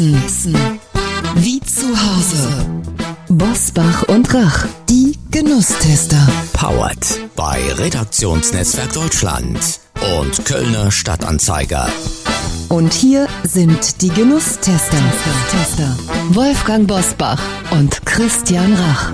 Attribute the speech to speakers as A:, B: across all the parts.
A: Essen. Essen. Wie zu Hause. Bosbach und Rach. Die Genusstester.
B: Powered bei Redaktionsnetzwerk Deutschland und Kölner Stadtanzeiger.
A: Und hier sind die Genusstester. Wolfgang Bosbach und Christian Rach.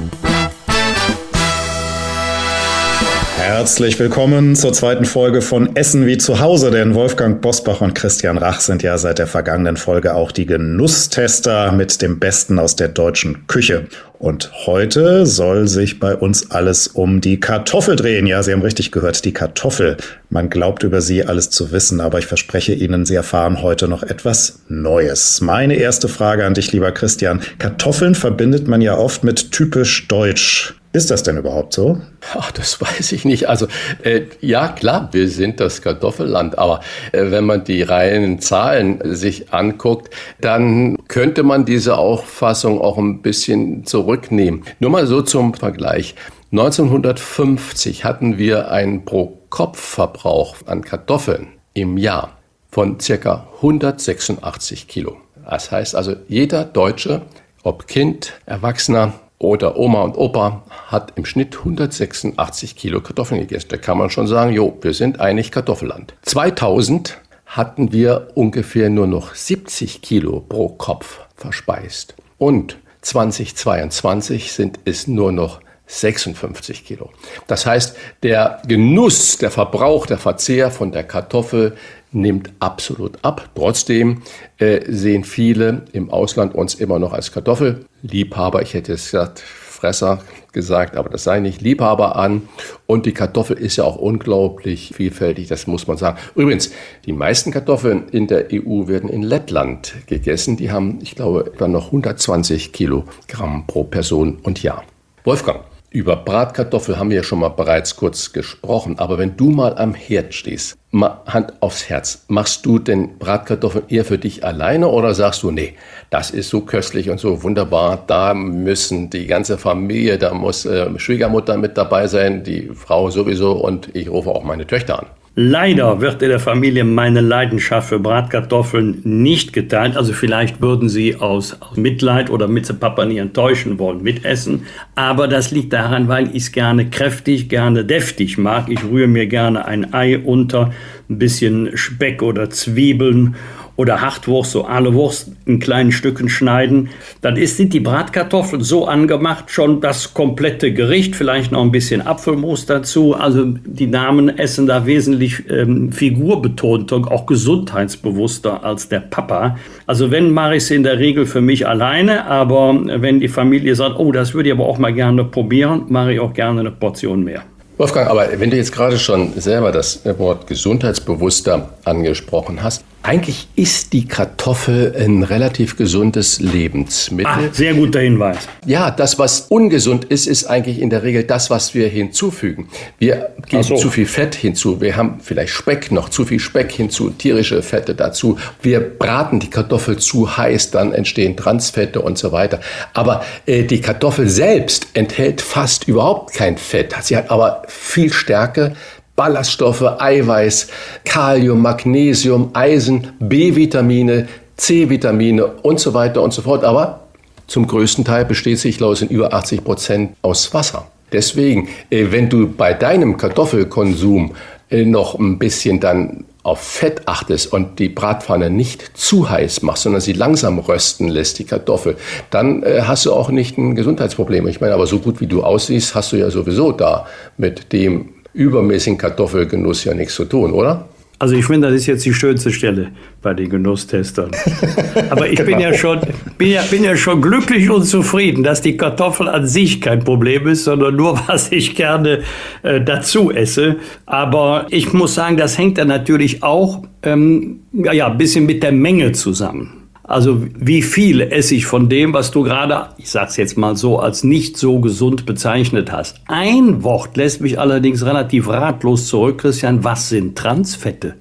C: Herzlich willkommen zur zweiten Folge von Essen wie zu Hause, denn Wolfgang Bosbach und Christian Rach sind ja seit der vergangenen Folge auch die Genusstester mit dem Besten aus der deutschen Küche. Und heute soll sich bei uns alles um die Kartoffel drehen. Ja, Sie haben richtig gehört, die Kartoffel. Man glaubt über sie alles zu wissen, aber ich verspreche Ihnen, Sie erfahren heute noch etwas Neues. Meine erste Frage an dich, lieber Christian. Kartoffeln verbindet man ja oft mit typisch deutsch. Ist das denn überhaupt so?
D: Ach, das weiß ich nicht. Also äh, ja, klar, wir sind das Kartoffelland, aber äh, wenn man die reinen Zahlen sich anguckt, dann könnte man diese Auffassung auch ein bisschen zurücknehmen. Nur mal so zum Vergleich. 1950 hatten wir einen Pro-Kopf-Verbrauch an Kartoffeln im Jahr von circa 186 Kilo. Das heißt also, jeder Deutsche, ob Kind, Erwachsener, oder Oma und Opa hat im Schnitt 186 Kilo Kartoffeln gegessen. Da kann man schon sagen, jo, wir sind eigentlich Kartoffelland. 2000 hatten wir ungefähr nur noch 70 Kilo pro Kopf verspeist. Und 2022 sind es nur noch 56 Kilo. Das heißt, der Genuss, der Verbrauch, der Verzehr von der Kartoffel nimmt absolut ab. Trotzdem äh, sehen viele im Ausland uns immer noch als Kartoffelliebhaber, ich hätte es gesagt, Fresser gesagt, aber das sei nicht Liebhaber an. Und die Kartoffel ist ja auch unglaublich vielfältig, das muss man sagen. Übrigens, die meisten Kartoffeln in der EU werden in Lettland gegessen. Die haben, ich glaube, etwa noch 120 Kilogramm pro Person und Jahr. Wolfgang, über Bratkartoffel haben wir ja schon mal bereits kurz gesprochen, aber wenn du mal am Herd stehst, mal Hand aufs Herz, machst du denn Bratkartoffeln eher für dich alleine oder sagst du, nee, das ist so köstlich und so wunderbar, da müssen die ganze Familie, da muss äh, Schwiegermutter mit dabei sein, die Frau sowieso und ich rufe auch meine Töchter an.
E: Leider wird in der Familie meine Leidenschaft für Bratkartoffeln nicht geteilt. Also vielleicht würden sie aus, Mitleid oder mit Papa nie enttäuschen wollen mitessen. Aber das liegt daran, weil ich es gerne kräftig, gerne deftig mag. Ich rühre mir gerne ein Ei unter, ein bisschen Speck oder Zwiebeln oder Hartwurst, so alle Wurst in kleinen Stücken schneiden. Dann ist, sind die Bratkartoffeln so angemacht, schon das komplette Gericht, vielleicht noch ein bisschen Apfelmus dazu. Also die Damen essen da wesentlich ähm, figurbetonter, auch gesundheitsbewusster als der Papa. Also wenn mache ich es in der Regel für mich alleine, aber wenn die Familie sagt, oh, das würde ich aber auch mal gerne probieren, mache ich auch gerne eine Portion mehr.
D: Wolfgang, aber wenn du jetzt gerade schon selber das Wort gesundheitsbewusster angesprochen hast, eigentlich ist die Kartoffel ein relativ gesundes Lebensmittel.
E: Ach, sehr guter Hinweis.
D: Ja, das, was ungesund ist, ist eigentlich in der Regel das, was wir hinzufügen. Wir geben so. zu viel Fett hinzu. Wir haben vielleicht Speck, noch zu viel Speck hinzu, tierische Fette dazu. Wir braten die Kartoffel zu heiß, dann entstehen Transfette und so weiter. Aber äh, die Kartoffel selbst enthält fast überhaupt kein Fett. Sie hat aber viel Stärke, Ballaststoffe, Eiweiß, Kalium, Magnesium, Eisen, B-Vitamine, C-Vitamine und so weiter und so fort. Aber zum größten Teil besteht sich, ich, in über 80 Prozent aus Wasser. Deswegen, äh, wenn du bei deinem Kartoffelkonsum äh, noch ein bisschen dann auf Fett achtest und die Bratpfanne nicht zu heiß machst, sondern sie langsam rösten lässt, die Kartoffel, dann äh, hast du auch nicht ein Gesundheitsproblem. Ich meine, aber so gut wie du aussiehst, hast du ja sowieso da mit dem übermäßigen Kartoffelgenuss ja nichts zu tun, oder?
E: Also ich finde, das ist jetzt die schönste Stelle bei den Genusstestern. Aber ich genau. bin, ja schon, bin, ja, bin ja schon glücklich und zufrieden, dass die Kartoffel an sich kein Problem ist, sondern nur, was ich gerne äh, dazu esse. Aber ich muss sagen, das hängt dann natürlich auch ähm, ja, ein bisschen mit der Menge zusammen. Also wie viel esse ich von dem, was du gerade, ich sag's jetzt mal so, als nicht so gesund bezeichnet hast. Ein Wort lässt mich allerdings relativ ratlos zurück, Christian. Was sind Transfette?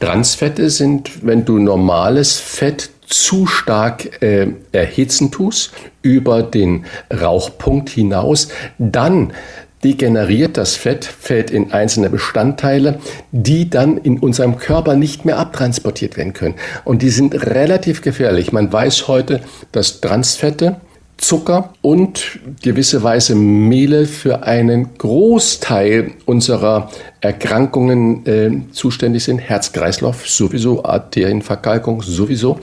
D: Transfette sind, wenn du normales Fett zu stark äh, erhitzen tust, über den Rauchpunkt hinaus, dann degeneriert, das Fett fällt in einzelne Bestandteile, die dann in unserem Körper nicht mehr abtransportiert werden können. Und die sind relativ gefährlich. Man weiß heute, dass Transfette Zucker und gewisse Weise Mehle für einen Großteil unserer Erkrankungen äh, zuständig sind. Herz-Kreislauf sowieso, Arterienverkalkung sowieso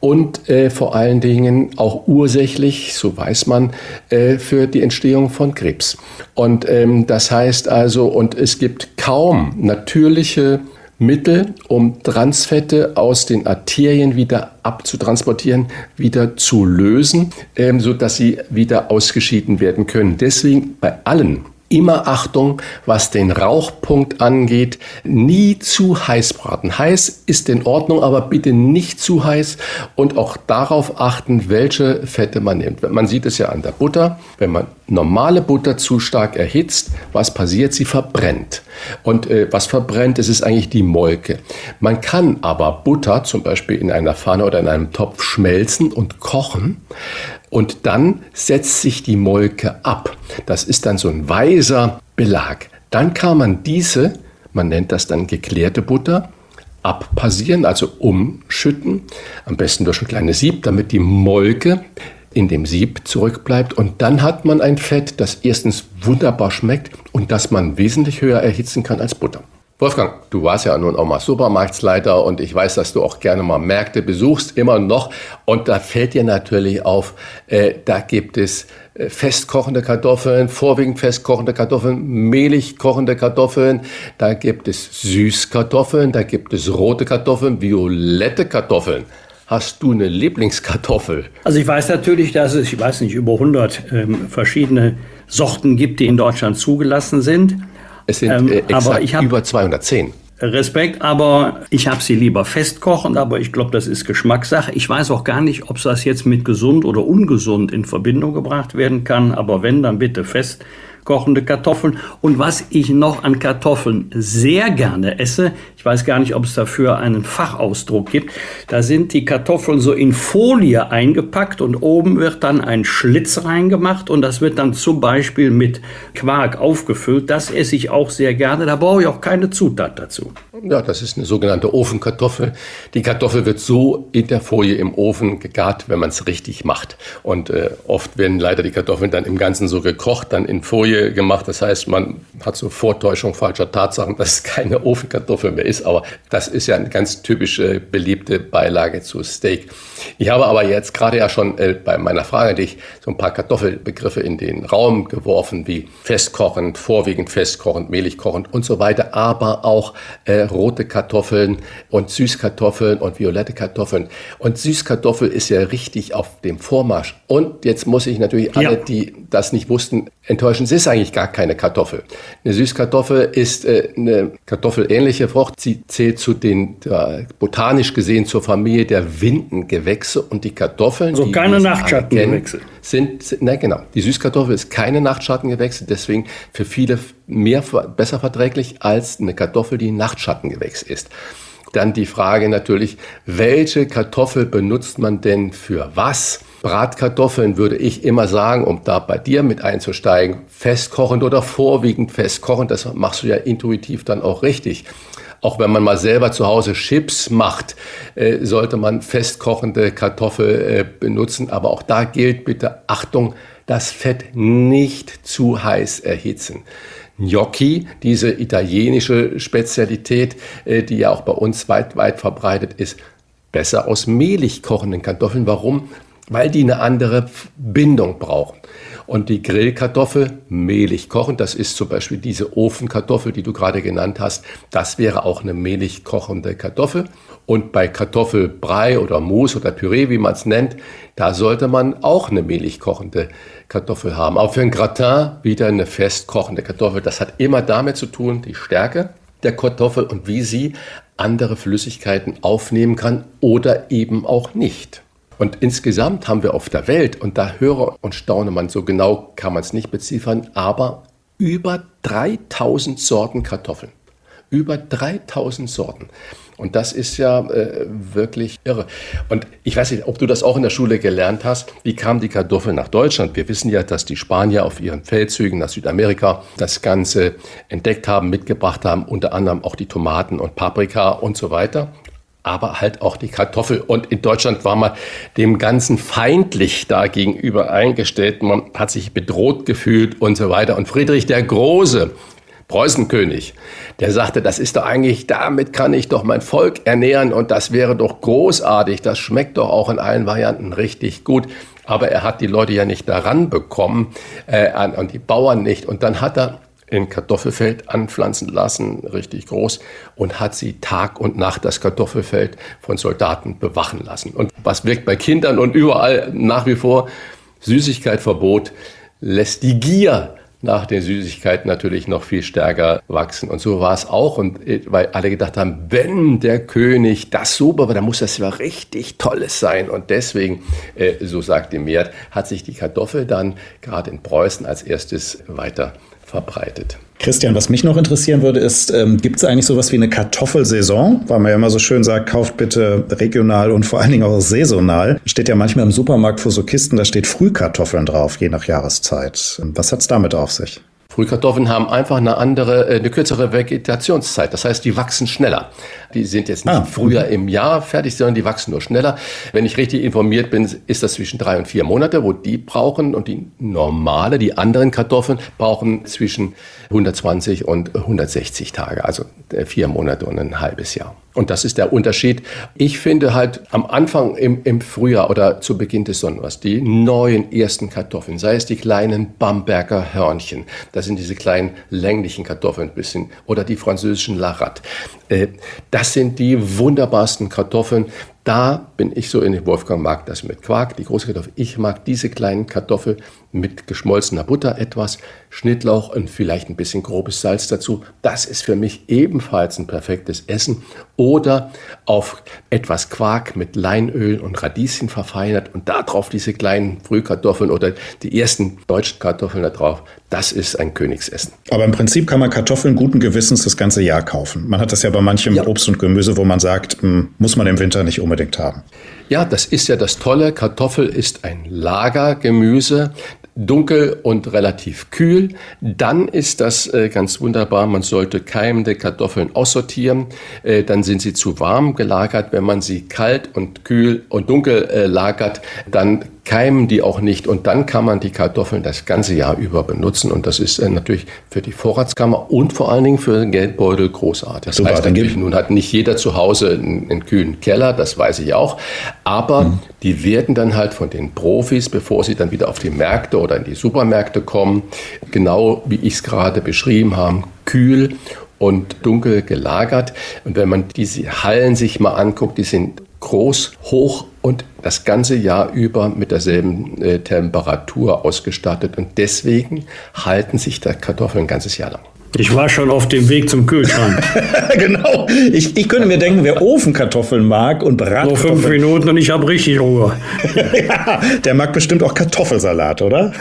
D: und äh, vor allen Dingen auch ursächlich, so weiß man, äh, für die Entstehung von Krebs. Und ähm, das heißt also, und es gibt kaum natürliche Mittel, um Transfette aus den Arterien wieder abzutransportieren, wieder zu lösen, ähm, sodass sie wieder ausgeschieden werden können. Deswegen bei allen immer Achtung, was den Rauchpunkt angeht. Nie zu heiß braten. Heiß ist in Ordnung, aber bitte nicht zu heiß und auch darauf achten, welche Fette man nimmt. Man sieht es ja an der Butter. Wenn man normale Butter zu stark erhitzt, was passiert? Sie verbrennt. Und äh, was verbrennt, das ist eigentlich die Molke. Man kann aber Butter zum Beispiel in einer Pfanne oder in einem Topf schmelzen und kochen. Und dann setzt sich die Molke ab. Das ist dann so ein weiser Belag. Dann kann man diese, man nennt das dann geklärte Butter, abpassieren, also umschütten, am besten durch ein kleines Sieb, damit die Molke in dem Sieb zurückbleibt. Und dann hat man ein Fett, das erstens wunderbar schmeckt und das man wesentlich höher erhitzen kann als Butter. Wolfgang, du warst ja nun auch mal Supermarktsleiter und ich weiß, dass du auch gerne mal Märkte besuchst, immer noch. Und da fällt dir natürlich auf, äh, da gibt es äh, festkochende Kartoffeln, vorwiegend festkochende Kartoffeln, mehlig kochende Kartoffeln, da gibt es Süßkartoffeln, da gibt es rote Kartoffeln, violette Kartoffeln. Hast du eine Lieblingskartoffel?
E: Also ich weiß natürlich, dass es, ich weiß nicht, über 100 ähm, verschiedene Sorten gibt, die in Deutschland zugelassen sind.
D: Es sind ähm, äh, aber ich hab, über 210.
E: Respekt, aber ich habe sie lieber festkochen, aber ich glaube, das ist Geschmackssache. Ich weiß auch gar nicht, ob das jetzt mit gesund oder ungesund in Verbindung gebracht werden kann, aber wenn, dann bitte fest kochende Kartoffeln. Und was ich noch an Kartoffeln sehr gerne esse, ich weiß gar nicht, ob es dafür einen Fachausdruck gibt, da sind die Kartoffeln so in Folie eingepackt und oben wird dann ein Schlitz reingemacht und das wird dann zum Beispiel mit Quark aufgefüllt. Das esse ich auch sehr gerne. Da brauche ich auch keine Zutat dazu.
D: Ja, das ist eine sogenannte Ofenkartoffel. Die Kartoffel wird so in der Folie im Ofen gegart, wenn man es richtig macht. Und äh, oft werden leider die Kartoffeln dann im Ganzen so gekocht, dann in Folie gemacht. Das heißt, man hat so Vortäuschung falscher Tatsachen, dass es keine Ofenkartoffel mehr ist. Aber das ist ja eine ganz typische beliebte Beilage zu Steak. Ich habe aber jetzt gerade ja schon äh, bei meiner Frage dich so ein paar Kartoffelbegriffe in den Raum geworfen, wie festkochend, vorwiegend festkochend, mehlig kochend und so weiter, aber auch äh, rote Kartoffeln und Süßkartoffeln und violette Kartoffeln. Und Süßkartoffel ist ja richtig auf dem Vormarsch. Und jetzt muss ich natürlich alle, die das nicht wussten, enttäuschen. Es ist eigentlich gar keine Kartoffel. Eine Süßkartoffel ist äh, eine kartoffelähnliche Frucht. Sie zählt zu den, äh, botanisch gesehen, zur Familie der Windengewächse und die Kartoffeln.
E: Also keine Nachtschattengewächse.
D: Sind, sind, nein, genau. Die Süßkartoffel ist keine Nachtschattengewächse, deswegen für viele mehr, besser verträglich als eine Kartoffel, die Nachtschattengewächs ist. Dann die Frage natürlich, welche Kartoffel benutzt man denn für was? Bratkartoffeln würde ich immer sagen, um da bei dir mit einzusteigen, festkochend oder vorwiegend festkochend. Das machst du ja intuitiv dann auch richtig. Auch wenn man mal selber zu Hause Chips macht, äh, sollte man festkochende Kartoffel äh, benutzen. Aber auch da gilt bitte Achtung, das Fett nicht zu heiß erhitzen. Gnocchi, diese italienische Spezialität, äh, die ja auch bei uns weit, weit verbreitet ist, besser aus mehlig kochenden Kartoffeln. Warum? Weil die eine andere Bindung brauchen. Und die Grillkartoffel mehlig kochen, das ist zum Beispiel diese Ofenkartoffel, die du gerade genannt hast, das wäre auch eine mehlig kochende Kartoffel. Und bei Kartoffelbrei oder Mousse oder Püree, wie man es nennt, da sollte man auch eine mehlig kochende Kartoffel haben. Auch für ein Gratin wieder eine fest kochende Kartoffel. Das hat immer damit zu tun, die Stärke der Kartoffel und wie sie andere Flüssigkeiten aufnehmen kann oder eben auch nicht. Und insgesamt haben wir auf der Welt, und da höre und staune man, so genau kann man es nicht beziffern, aber über 3000 Sorten Kartoffeln. Über 3000 Sorten. Und das ist ja äh, wirklich irre. Und ich weiß nicht, ob du das auch in der Schule gelernt hast. Wie kam die Kartoffel nach Deutschland? Wir wissen ja, dass die Spanier auf ihren Feldzügen nach Südamerika das Ganze entdeckt haben, mitgebracht haben, unter anderem auch die Tomaten und Paprika und so weiter aber halt auch die Kartoffel. Und in Deutschland war man dem Ganzen feindlich da gegenüber eingestellt. Man hat sich bedroht gefühlt und so weiter. Und Friedrich der Große, Preußenkönig, der sagte, das ist doch eigentlich, damit kann ich doch mein Volk ernähren und das wäre doch großartig. Das schmeckt doch auch in allen Varianten richtig gut. Aber er hat die Leute ja nicht daran bekommen äh, und die Bauern nicht. Und dann hat er in Kartoffelfeld anpflanzen lassen, richtig groß, und hat sie Tag und Nacht das Kartoffelfeld von Soldaten bewachen lassen. Und was wirkt bei Kindern und überall nach wie vor Süßigkeitverbot, lässt die Gier nach den Süßigkeiten natürlich noch viel stärker wachsen. Und so war es auch. Und äh, weil alle gedacht haben, wenn der König das super war, dann muss das ja richtig Tolles sein. Und deswegen, äh, so sagt die Meert, hat sich die Kartoffel dann gerade in Preußen als erstes weiter verbreitet.
C: Christian, was mich noch interessieren würde, ist, ähm, gibt es eigentlich sowas wie eine Kartoffelsaison? Weil man ja immer so schön sagt, kauft bitte regional und vor allen Dingen auch saisonal. Steht ja manchmal im Supermarkt vor so Kisten, da steht Frühkartoffeln drauf, je nach Jahreszeit. Was hat es damit auf sich?
D: Frühkartoffeln haben einfach eine andere, äh, eine kürzere Vegetationszeit. Das heißt, die wachsen schneller. Die sind jetzt nicht ah, früher im Jahr fertig, sondern die wachsen nur schneller. Wenn ich richtig informiert bin, ist das zwischen drei und vier Monate, wo die brauchen und die normale, die anderen Kartoffeln brauchen zwischen 120 und 160 Tage, also äh, vier Monate und ein halbes Jahr. Und das ist der Unterschied. Ich finde halt am Anfang im, im Frühjahr oder zu Beginn des Sommers die neuen ersten Kartoffeln, sei es die kleinen Bamberger Hörnchen, das sind diese kleinen länglichen Kartoffeln ein bisschen, oder die französischen Larat. Äh, das sind die wunderbarsten Kartoffeln. Da bin ich so in den Wolfgang mag das mit Quark, die große Kartoffel. Ich mag diese kleinen Kartoffeln mit geschmolzener Butter etwas, Schnittlauch und vielleicht ein bisschen grobes Salz dazu. Das ist für mich ebenfalls ein perfektes Essen. Oder auf etwas Quark mit Leinöl und Radieschen verfeinert und darauf diese kleinen Frühkartoffeln oder die ersten deutschen Kartoffeln da drauf. Das ist ein Königsessen.
C: Aber im Prinzip kann man Kartoffeln guten Gewissens das ganze Jahr kaufen. Man hat das ja bei manchem ja. Obst und Gemüse, wo man sagt, hm, muss man im Winter nicht unbedingt haben.
D: Ja, das ist ja das Tolle. Kartoffel ist ein Lagergemüse dunkel und relativ kühl. Dann ist das äh, ganz wunderbar. Man sollte keimende Kartoffeln aussortieren. Äh, dann sind sie zu warm gelagert. Wenn man sie kalt und kühl und dunkel äh, lagert, dann keimen die auch nicht und dann kann man die Kartoffeln das ganze Jahr über benutzen und das ist äh, natürlich für die Vorratskammer und vor allen Dingen für den Geldbeutel großartig. Das Super, heißt natürlich, nun hat nicht jeder zu Hause einen, einen kühlen Keller, das weiß ich auch, aber mhm. die werden dann halt von den Profis, bevor sie dann wieder auf die Märkte oder in die Supermärkte kommen, genau wie ich es gerade beschrieben habe, kühl und dunkel gelagert. Und wenn man diese Hallen sich mal anguckt, die sind groß, hoch und das ganze Jahr über mit derselben äh, Temperatur ausgestattet. Und deswegen halten sich da Kartoffeln ein ganzes Jahr lang.
E: Ich war schon auf dem Weg zum Kühlschrank.
C: genau. Ich, ich könnte mir denken, wer Ofenkartoffeln mag und Bratkartoffeln.
E: Nur fünf Minuten und ich habe richtig Ruhe.
C: ja, der mag bestimmt auch Kartoffelsalat, oder?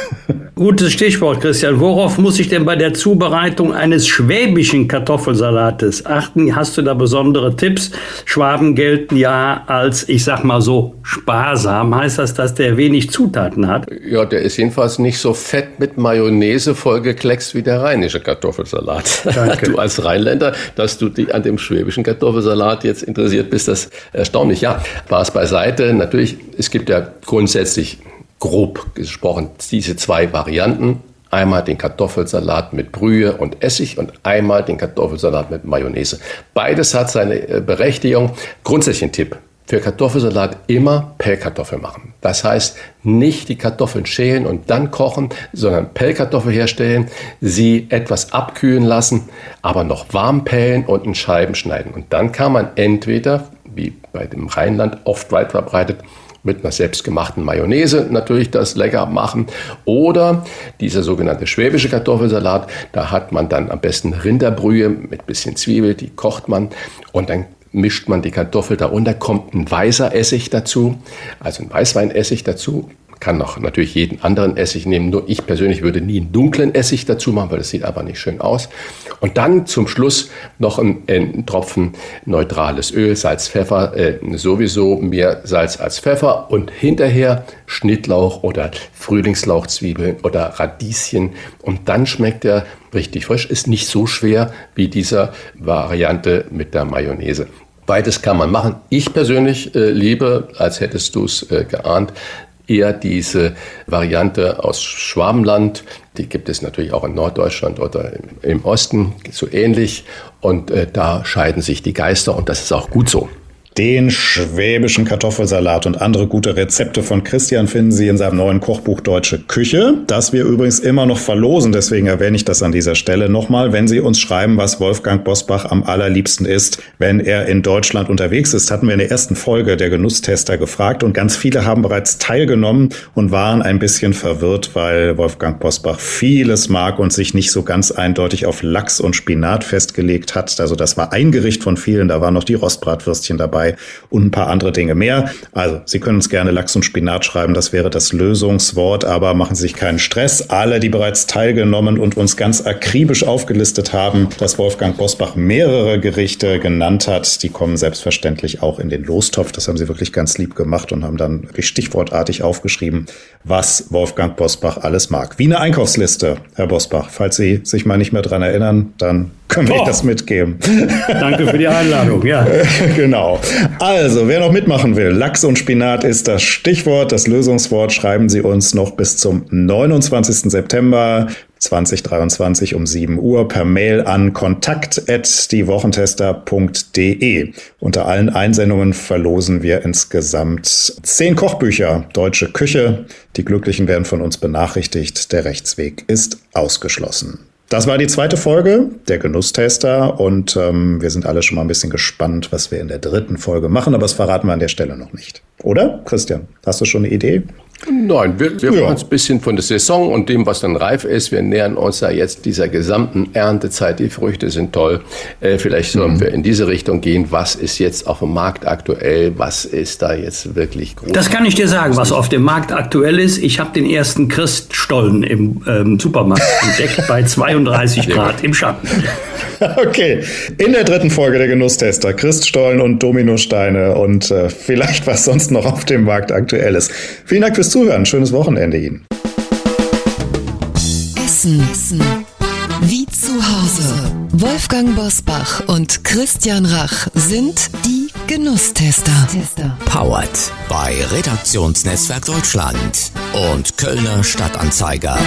E: Gutes Stichwort, Christian. Worauf muss ich denn bei der Zubereitung eines schwäbischen Kartoffelsalates achten? Hast du da besondere Tipps? Schwaben gelten ja als, ich sag mal so, sparsam. Heißt das, dass der wenig Zutaten hat?
D: Ja, der ist jedenfalls nicht so fett mit Mayonnaise vollgekleckst wie der rheinische Kartoffelsalat. Danke. Du als Rheinländer, dass du dich an dem schwäbischen Kartoffelsalat jetzt interessiert bist, das erstaunlich. Ja, Spaß beiseite. Natürlich, es gibt ja grundsätzlich grob gesprochen diese zwei Varianten. Einmal den Kartoffelsalat mit Brühe und Essig und einmal den Kartoffelsalat mit Mayonnaise. Beides hat seine äh, Berechtigung. Grundsätzlich ein Tipp für Kartoffelsalat immer Pellkartoffel machen. Das heißt, nicht die Kartoffeln schälen und dann kochen, sondern Pellkartoffel herstellen, sie etwas abkühlen lassen, aber noch warm pellen und in Scheiben schneiden. Und dann kann man entweder, wie bei dem Rheinland oft weit verbreitet, mit einer selbstgemachten Mayonnaise natürlich das lecker machen. Oder dieser sogenannte schwäbische Kartoffelsalat, da hat man dann am besten Rinderbrühe mit bisschen Zwiebel, die kocht man und dann mischt man die Kartoffel darunter, kommt ein weißer Essig dazu, also ein Weißweinessig dazu, kann noch natürlich jeden anderen Essig nehmen. Nur ich persönlich würde nie einen dunklen Essig dazu machen, weil das sieht einfach nicht schön aus. Und dann zum Schluss noch ein, ein Tropfen neutrales Öl, Salz, Pfeffer, äh, sowieso mehr Salz als Pfeffer und hinterher Schnittlauch oder Frühlingslauchzwiebeln oder Radieschen und dann schmeckt er richtig frisch. Ist nicht so schwer wie dieser Variante mit der Mayonnaise. Beides kann man machen. Ich persönlich äh, liebe, als hättest du es äh, geahnt, eher diese Variante aus Schwabenland. Die gibt es natürlich auch in Norddeutschland oder im Osten so ähnlich. Und äh, da scheiden sich die Geister und das ist auch gut so.
C: Den schwäbischen Kartoffelsalat und andere gute Rezepte von Christian finden Sie in seinem neuen Kochbuch Deutsche Küche, das wir übrigens immer noch verlosen. Deswegen erwähne ich das an dieser Stelle nochmal. Wenn Sie uns schreiben, was Wolfgang Bosbach am allerliebsten ist, wenn er in Deutschland unterwegs ist, hatten wir in der ersten Folge der Genusstester gefragt und ganz viele haben bereits teilgenommen und waren ein bisschen verwirrt, weil Wolfgang Bosbach vieles mag und sich nicht so ganz eindeutig auf Lachs und Spinat festgelegt hat. Also das war ein Gericht von vielen. Da waren noch die Rostbratwürstchen dabei dabei und ein paar andere Dinge mehr. Also Sie können uns gerne Lachs und Spinat schreiben, das wäre das Lösungswort, aber machen Sie sich keinen Stress. Alle, die bereits teilgenommen und uns ganz akribisch aufgelistet haben, dass Wolfgang Bosbach mehrere Gerichte genannt hat, die kommen selbstverständlich auch in den Lostopf. Das haben Sie wirklich ganz lieb gemacht und haben dann wirklich stichwortartig aufgeschrieben, was Wolfgang Bosbach alles mag. Wie eine Einkaufsliste, Herr Bosbach. Falls Sie sich mal nicht mehr dran erinnern, dann können wir oh. das mitgeben.
E: Danke für die Einladung, ja.
C: genau. Also, wer noch mitmachen will, Lachs und Spinat ist das Stichwort, das Lösungswort. Schreiben Sie uns noch bis zum 29. September 2023 um 7 Uhr per Mail an kontakt.diewochentester.de. Unter allen Einsendungen verlosen wir insgesamt zehn Kochbücher Deutsche Küche. Die Glücklichen werden von uns benachrichtigt. Der Rechtsweg ist ausgeschlossen. Das war die zweite Folge, der Genusstester. Und ähm, wir sind alle schon mal ein bisschen gespannt, was wir in der dritten Folge machen. Aber das verraten wir an der Stelle noch nicht. Oder, Christian? Hast du schon eine Idee?
D: Nein, wir, wir ja. uns ein bisschen von der Saison und dem, was dann reif ist. Wir nähern uns ja jetzt dieser gesamten Erntezeit. Die Früchte sind toll. Äh, vielleicht sollen mhm. wir in diese Richtung gehen. Was ist jetzt auf dem Markt aktuell? Was ist da jetzt wirklich
E: groß? Das kann ich dir sagen, was auf dem Markt aktuell ist. Ich habe den ersten Christstollen im ähm, Supermarkt entdeckt bei 32 Grad im Schatten.
C: Okay, in der dritten Folge der Genusstester Christstollen und Dominosteine und äh, vielleicht was sonst noch auf dem Markt aktuell ist. Vielen Dank fürs Zuhören. Schönes Wochenende Ihnen.
A: Essen. Essen. Wie zu Hause. Wolfgang Bosbach und Christian Rach sind die Genusstester.
B: Powered bei Redaktionsnetzwerk Deutschland und Kölner Stadtanzeiger.